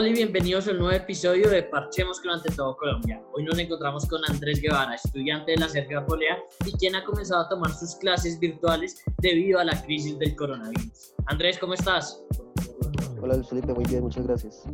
Hola y bienvenidos a un nuevo episodio de Parchemos con Ante Todo Colombia. Hoy nos encontramos con Andrés Guevara, estudiante de la Sergio Apolea y quien ha comenzado a tomar sus clases virtuales debido a la crisis del coronavirus. Andrés, ¿cómo estás? Hola Luis Felipe, muy bien, muchas gracias.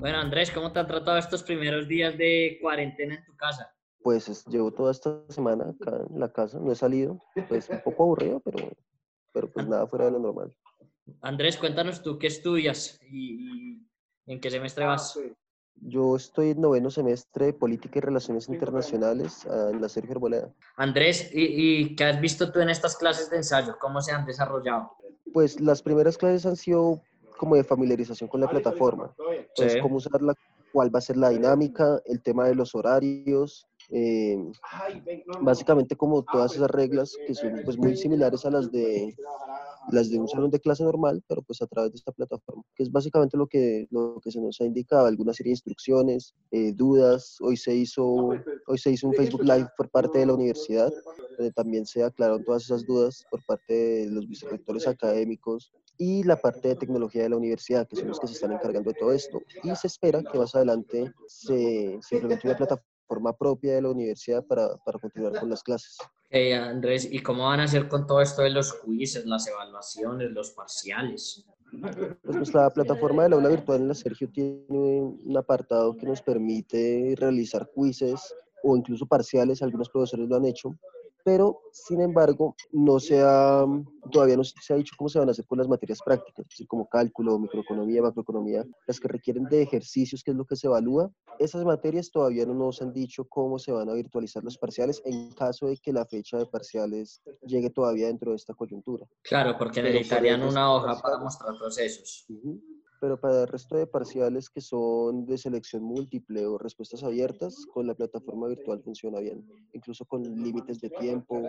Bueno, Andrés, ¿cómo te han tratado estos primeros días de cuarentena en tu casa? Pues es- llevo toda esta semana acá en la casa, no he salido, pues un poco aburrido, pero, pero pues nada fuera de lo normal. Andrés, cuéntanos tú qué estudias y en qué semestre vas. Yo estoy en noveno semestre de Política y Relaciones Internacionales ah, en la Sergio Arboleda. Andrés, ¿y, y qué has visto tú en estas clases de ensayo? ¿Cómo se han desarrollado? Pues las primeras clases han sido como de familiarización con la plataforma, pues Sí. cómo usarla, cuál va a ser la dinámica, el tema de los horarios, eh, básicamente como todas esas reglas que son pues muy similares a las de las de un salón de clase normal, pero pues a través de esta plataforma, que es básicamente lo que, lo que se nos ha indicado, alguna serie de instrucciones, eh, dudas, hoy se, hizo, hoy se hizo un Facebook Live por parte de la universidad, donde también se aclararon todas esas dudas por parte de los vicerrectores académicos y la parte de tecnología de la universidad, que son los que se están encargando de todo esto. Y se espera que más adelante se, se implemente una plataforma propia de la universidad para, para continuar con las clases. Hey, Andrés, ¿y cómo van a hacer con todo esto de los quizzes, las evaluaciones, los parciales? Pues nuestra plataforma del aula virtual en la Sergio tiene un apartado que nos permite realizar quizzes o incluso parciales, algunos profesores lo han hecho, pero sin embargo no se ha, todavía no se ha dicho cómo se van a hacer con las materias prácticas, como cálculo, microeconomía, macroeconomía, las que requieren de ejercicios, que es lo que se evalúa. Esas materias todavía no nos han dicho cómo se van a virtualizar los parciales en caso de que la fecha de parciales llegue todavía dentro de esta coyuntura. Claro, porque necesitarían una hoja para mostrar procesos. Pero para el resto de parciales que son de selección múltiple o respuestas abiertas, con la plataforma virtual funciona bien. Incluso con límites de tiempo,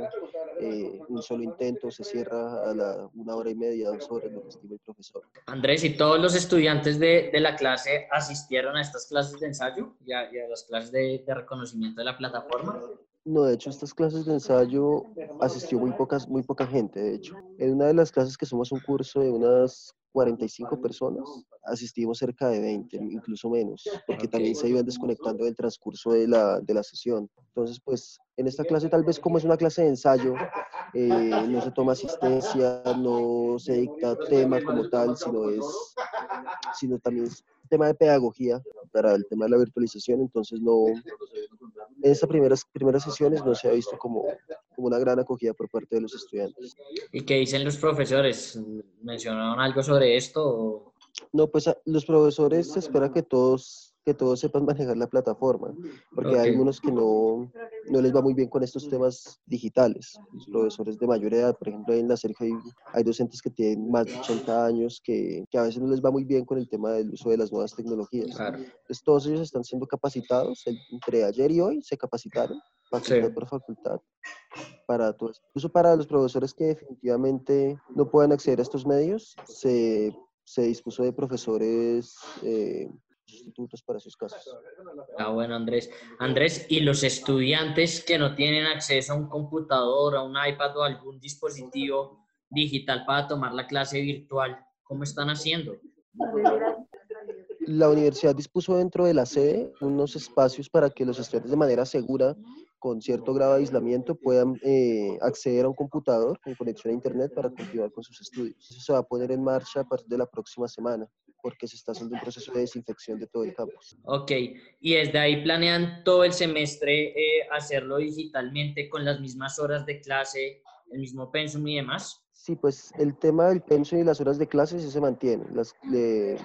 eh, un solo intento se cierra a la una hora y media, dos horas, lo que estime el profesor. Andrés, ¿y todos los estudiantes de, de la clase asistieron a estas clases de ensayo y a, y a las clases de, de reconocimiento de la plataforma? No, de hecho, estas clases de ensayo asistió muy, pocas, muy poca gente, de hecho. En una de las clases que somos un curso de unas 45 personas, asistimos cerca de 20, incluso menos, porque también se iban desconectando del transcurso de la, de la sesión. Entonces, pues, en esta clase, tal vez como es una clase de ensayo, eh, no se toma asistencia, no se dicta tema como tal, sino es, sino también tema de pedagogía para el tema de la virtualización, entonces no, en estas primeras, primeras sesiones no se ha visto como, como una gran acogida por parte de los estudiantes. ¿Y qué dicen los profesores? ¿Mencionaron algo sobre esto? No, pues a- los profesores se espera que todos, que todos sepan manejar la plataforma, porque hay Ok. algunos que no, no les va muy bien con estos temas digitales. Los profesores de mayor edad, por ejemplo, en la Sergio hay, hay docentes que tienen más de 80 años que, que a veces no les va muy bien con el tema del uso de las nuevas tecnologías. Claro. Entonces, todos ellos están siendo capacitados. Entre ayer y hoy se capacitaron, facultad Sí. por facultad, para. Incluso para los profesores que definitivamente no puedan acceder a estos medios, se, se dispuso de profesores eh, sustitutos para esos casos. Ah, bueno, Andrés. Andrés, ¿y los estudiantes que no tienen acceso a un computador, a un iPad o algún dispositivo digital para tomar la clase virtual, cómo están haciendo? La universidad dispuso dentro de la sede unos espacios para que los estudiantes de manera segura, con cierto grado de aislamiento, puedan eh, acceder a un computador con conexión a Internet para continuar con sus estudios. Eso se va a poner en marcha a partir de la próxima semana, porque se está haciendo un proceso de desinfección de todo el campus. Ok, y desde ahí planean todo el semestre eh, hacerlo digitalmente con las mismas horas de clase, el mismo pensum y demás. Sí, pues el tema del pensum y las horas de clase sí se mantiene. Las, le-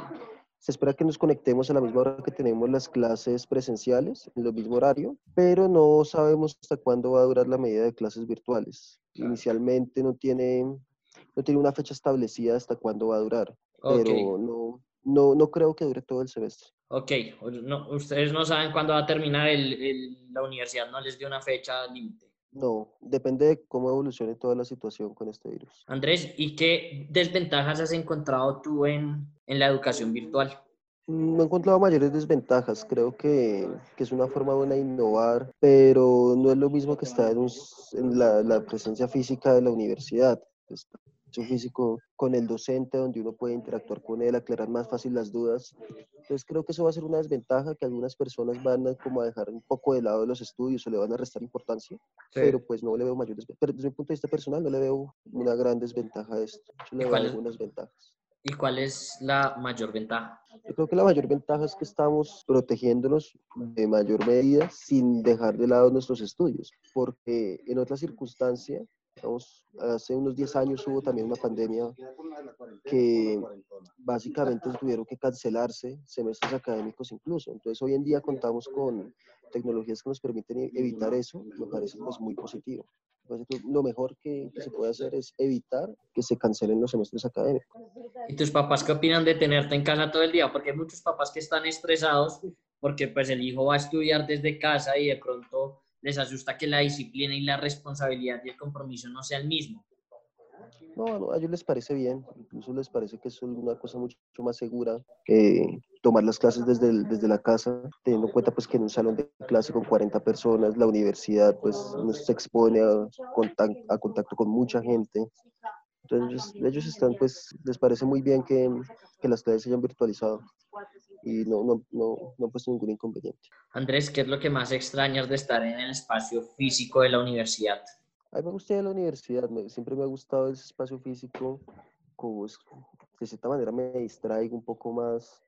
se espera que nos conectemos a la misma hora que tenemos las clases presenciales, en el mismo horario, pero no sabemos hasta cuándo va a durar la medida de clases virtuales. Inicialmente no tiene, no tiene una fecha establecida hasta cuándo va a durar, Ok, pero no, no, no creo que dure todo el semestre. ok. No, ustedes no saben cuándo va a terminar, el, el- la universidad no les dio una fecha límite. No, depende de cómo evolucione toda la situación con este virus. Andrés, ¿y qué desventajas has encontrado tú en, en la educación virtual? No he encontrado mayores desventajas. Creo que, que es una forma buena de innovar, pero no es lo mismo que estar en, un en la, la presencia física de la universidad. Físico con el docente, donde uno puede interactuar con él, aclarar más fácil las dudas. Entonces creo que eso va a ser una desventaja que algunas personas van a, como a dejar un poco de lado los estudios o le van a restar importancia, pero pues no le veo mayores, pero desde mi punto de vista personal no le veo una gran desventaja a esto, yo le veo algunas ventajas. ¿Y cuál es la mayor ventaja? Yo creo que la mayor ventaja es que estamos protegiéndonos de mayor medida sin dejar de lado nuestros estudios, porque en otras circunstancias hace unos 10 años hubo también una pandemia que básicamente tuvieron que cancelarse semestres académicos incluso. Entonces hoy en día contamos con tecnologías que nos permiten e-, evitar eso, me parece pues muy positivo. Lo mejor que, que, se puede hacer es evitar que se cancelen los semestres académicos. ¿Y tus papás qué opinan de tenerte en casa todo el día? Porque hay muchos papás que están estresados porque pues el hijo va a estudiar desde casa y de pronto les asusta que la disciplina y la responsabilidad y el compromiso no sea el mismo. No, a ellos les parece bien, incluso les parece que es una cosa mucho, más segura que tomar las clases desde, desde la casa, teniendo en cuenta pues que en un salón de clase con 40 personas, la universidad pues no se expone a, a contacto con mucha gente. Entonces ellos están pues, les parece muy bien que, que las clases se hayan virtualizado y no, no, no, no he puesto ningún inconveniente. Andrés, ¿qué es lo que más extrañas de estar en el espacio físico de la universidad? A mí me gusta la universidad, siempre me ha gustado ese espacio físico, como de cierta manera me distraigo un poco más,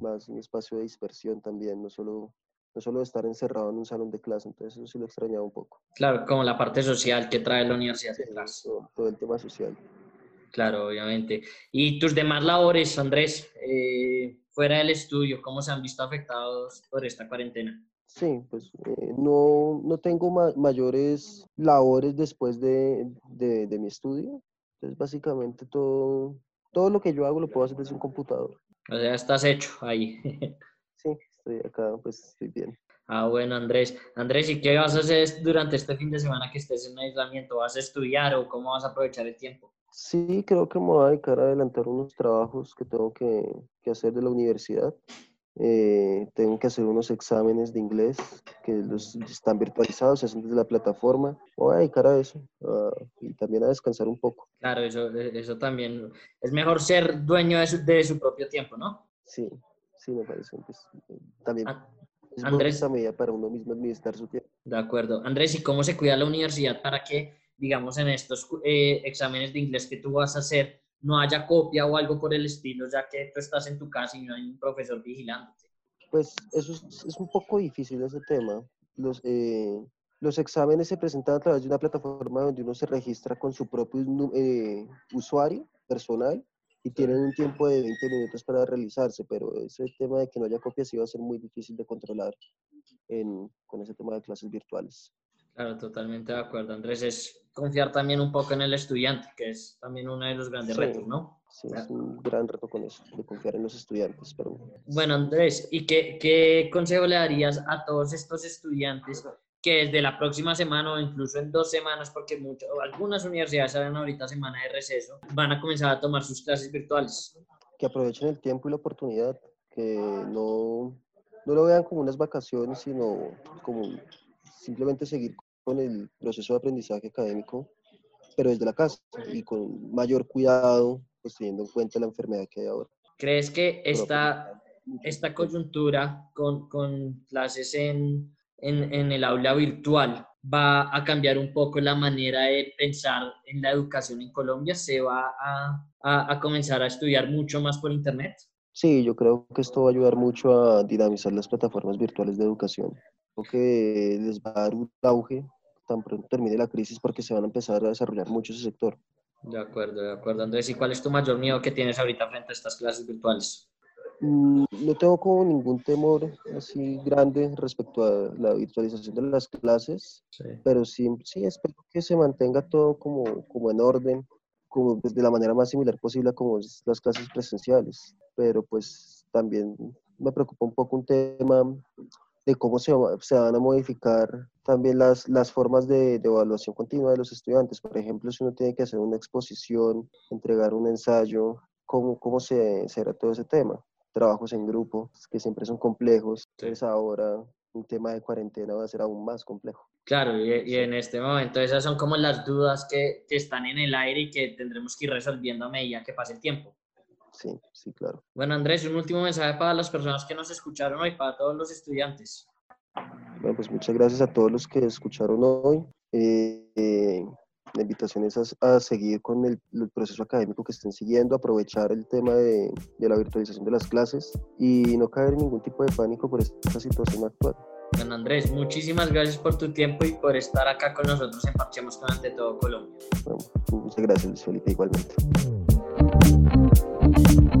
más un espacio de dispersión también, no solo, no solo estar encerrado en un salón de clase, entonces eso sí lo extrañaba un poco. Claro, como la parte social que trae la universidad detrás. todo, el tema social. Claro, obviamente. ¿Y tus demás labores, Andrés? Eh, fuera del estudio, ¿cómo se han visto afectados por esta cuarentena? Sí, pues eh, no, no, tengo mayores labores después de, de, de, mi estudio. Entonces, básicamente todo, todo lo que yo hago lo puedo hacer desde un computador. O sea, estás hecho ahí. sí, estoy acá, pues estoy bien. Ah, bueno, Andrés. Andrés, ¿y qué vas a hacer durante este fin de semana que estés en aislamiento? ¿Vas a estudiar o cómo vas a aprovechar el tiempo? Sí, creo que me voy a dedicar a adelantar unos trabajos que tengo que, que hacer de la universidad. Eh, tengo que hacer unos exámenes de inglés que los están virtualizados, se hacen desde la plataforma. Voy a dedicar a eso y también a descansar un poco. Claro, eso, eso también. Es mejor ser dueño de su, de su propio tiempo, ¿no? Sí, sí, me parece. Pues, también es Andrés, medida para uno mismo administrar su tiempo. De acuerdo. Andrés, ¿y cómo se cuida la universidad para que digamos, en estos eh, exámenes de inglés que tú vas a hacer, no haya copia o algo por el estilo, ya que tú estás en tu casa y no hay un profesor vigilándote? Pues eso es, un poco difícil ese tema. Los, eh, los exámenes se presentan a través de una plataforma donde uno se registra con su propio eh, usuario personal y tienen un tiempo de 20 minutos para realizarse, pero ese tema de que no haya copias va a ser muy difícil de controlar con ese tema de clases virtuales. Claro, totalmente de acuerdo, Andrés. Es confiar también un poco en el estudiante, que es también uno de los grandes retos, ¿no? Sí, es un gran reto con eso, de confiar en los estudiantes. Pero... Bueno, Andrés, ¿y qué, qué consejo le darías a todos estos estudiantes que desde la próxima semana o incluso en dos semanas, porque muchas, algunas universidades salen ahorita semana de receso, van a comenzar a tomar sus clases virtuales? Que aprovechen el tiempo y la oportunidad, que no, no lo vean como unas vacaciones, sino como simplemente seguir con el proceso de aprendizaje académico, pero desde la casa y con mayor cuidado, pues teniendo en cuenta la enfermedad que hay ahora. ¿Crees que esta, esta coyuntura con, con clases en, en, en, el aula virtual va a cambiar un poco la manera de pensar en la educación en Colombia? ¿Se va a, a, a comenzar a estudiar mucho más por Internet? Sí, yo creo que esto va a ayudar mucho a dinamizar las plataformas virtuales de educación. Creo que les va a dar un auge tan pronto termine la crisis porque se van a empezar a desarrollar mucho ese sector. De acuerdo, de acuerdo. Andrés, ¿y cuál es tu mayor miedo que tienes ahorita frente a estas clases virtuales? Mm, no tengo como ningún temor así grande respecto a la virtualización de las clases, pero sí, sí espero que se mantenga todo como, como en orden, como pues, de la manera más similar posible a como las clases presenciales. Pero pues también me preocupa un poco un tema de cómo se, se, van a modificar también las, las formas de, evaluación continua de los estudiantes. Por ejemplo, si uno tiene que hacer una exposición, entregar un ensayo, ¿cómo, cómo se será todo ese tema? Trabajos en grupo, que siempre son complejos. Entonces ahora un tema de cuarentena va a ser aún más complejo. Claro, y, en este momento esas son como las dudas que, que, están en el aire y que tendremos que ir resolviendo a medida que pase el tiempo. Sí, sí, claro. Bueno, Andrés, un último mensaje para las personas que nos escucharon hoy, para todos los estudiantes. Bueno, pues muchas gracias a todos los que escucharon hoy. Eh, eh, la invitación es a, seguir con el, proceso académico que estén siguiendo, aprovechar el tema de, de, la virtualización de las clases y no caer en ningún tipo de pánico por esta situación actual. Don Andrés, muchísimas gracias por tu tiempo y por estar acá con nosotros en Parchemos con Ante Todo Colombia. muchas gracias, Luis Felipe, igualmente. Thank you.